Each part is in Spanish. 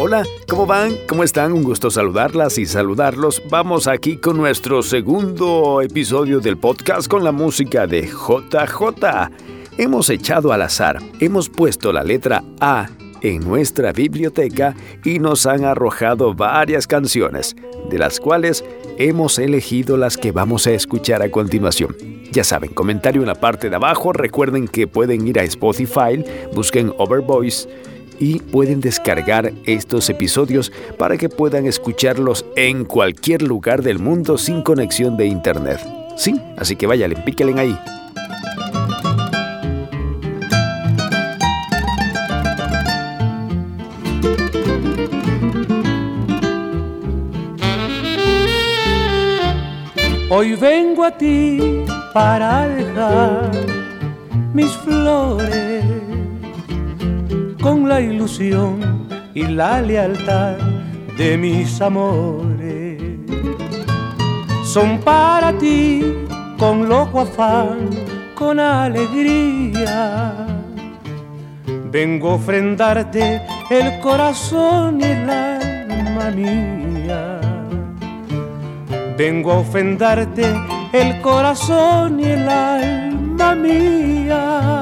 Hola, ¿cómo van? ¿Cómo están? Un gusto saludarlas y saludarlos. Vamos aquí con nuestro segundo episodio del podcast con la música de JJ. Hemos echado al azar, hemos puesto la letra A en nuestra biblioteca y nos han arrojado varias canciones, de las cuales hemos elegido las que vamos a escuchar a continuación. Ya saben, comentario en la parte de abajo, recuerden que pueden ir a Spotify, busquen Overvoice y pueden descargar estos episodios para que puedan escucharlos en cualquier lugar del mundo sin conexión de internet. Sí, así que vayan, píquenle ahí. Hoy vengo a ti para dejar mis flores con la ilusión y la lealtad de mis amores. Son para ti con loco afán, con alegría. Vengo a ofrendarte el corazón y el alma mía. Vengo a ofrendarte el corazón y el alma mía.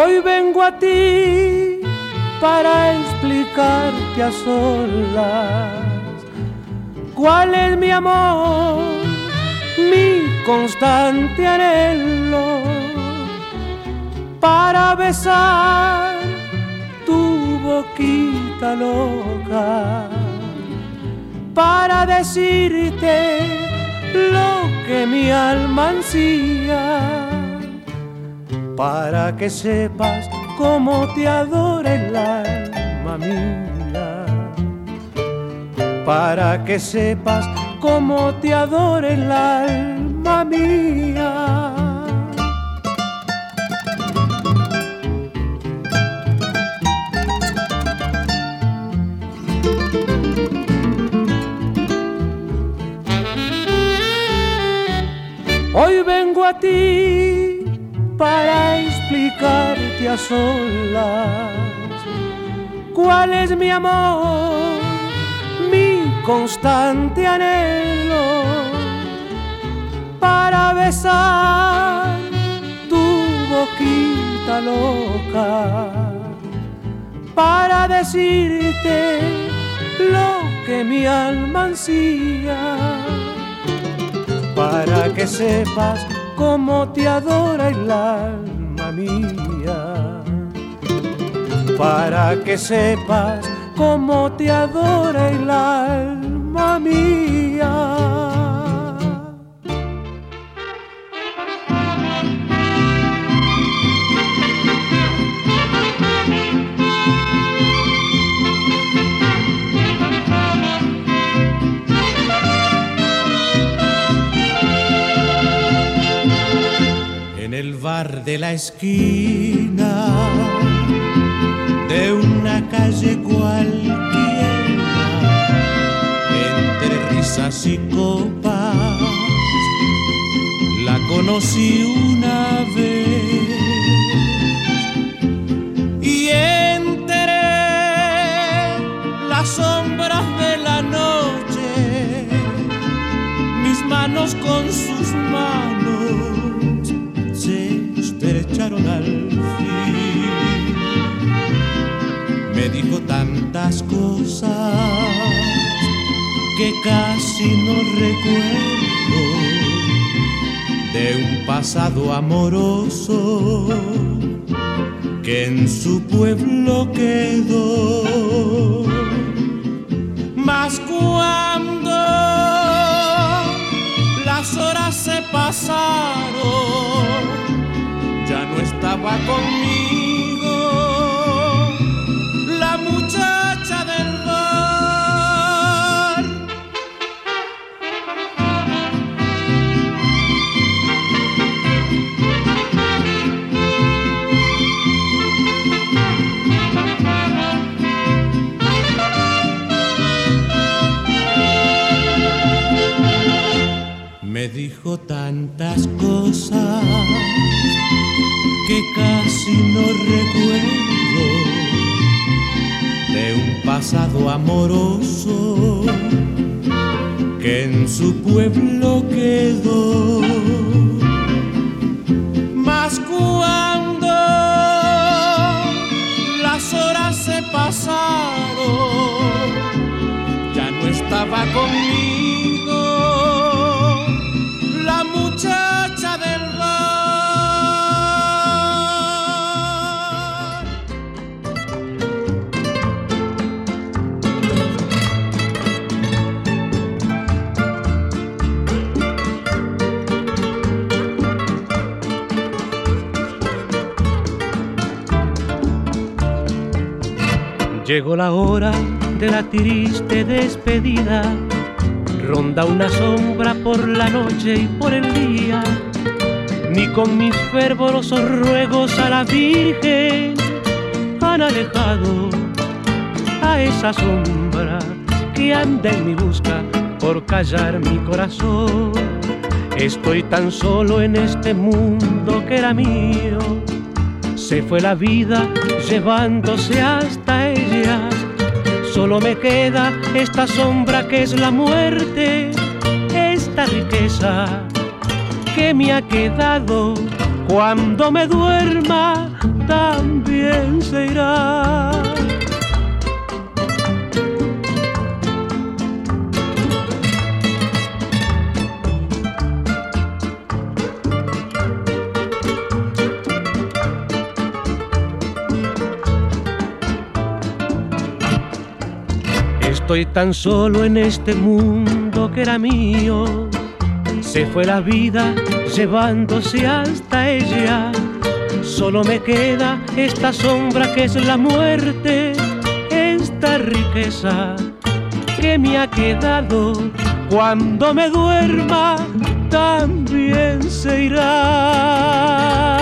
Hoy vengo a ti para explicarte a solas cuál es mi amor, mi constante anhelo para besar tu boquita loca, para decirte lo que mi alma ansía para que sepas cómo te adora el alma mía, para que sepas cómo te adora el alma mía. Hoy vengo a ti para explicarte a solas cuál es mi amor, mi constante anhelo para besar tu boquita loca, para decirte lo que mi alma ansía, para que sepas como te adora el alma mía, para que sepas cómo te adora el alma mía. De la esquina de una calle cualquiera, entre risas y copas, la conocí una vez y enteré las sombras de la noche, mis manos con Me dijo tantas cosas que casi no recuerdo de un pasado amoroso que en su pueblo quedó. Mas cuando las horas se pasaron, estaba conmigo pasado amoroso que en su pueblo quedó. Llegó la hora de la triste despedida. Ronda una sombra por la noche y por el día. Ni con mis fervorosos ruegos a la Virgen han alejado a esa sombra que anda en mi busca por callar mi corazón. Estoy tan solo en este mundo que era mío. Se fue la vida llevándose hasta Solo me queda esta sombra que es la muerte, esta riqueza que me ha quedado. Cuando me duerma también se irá. Estoy tan solo en este mundo que era mío. Se fue la vida llevándose hasta ella. Solo me queda esta sombra que es la muerte, esta riqueza que me ha quedado. Cuando me duerma también se irá.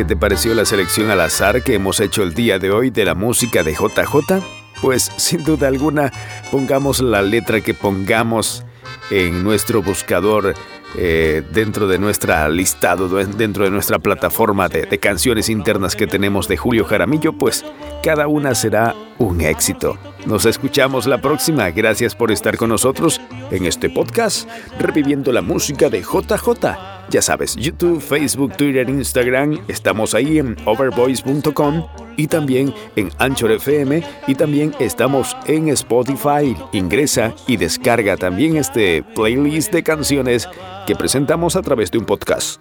¿Qué te pareció la selección al azar que hemos hecho el día de hoy de la música de JJ? Pues sin duda alguna, pongamos la letra que pongamos en nuestro buscador eh, dentro de nuestra listado, dentro de nuestra plataforma de, de canciones internas que tenemos de Julio Jaramillo, pues cada una será un éxito. Nos escuchamos la próxima. Gracias por estar con nosotros en este podcast, reviviendo la música de JJ. Ya sabes, YouTube, Facebook, Twitter, Instagram, estamos ahí en overvoice.com y también en Anchor FM y también estamos en Spotify. Ingresa y descarga también este playlist de canciones que presentamos a través de un podcast.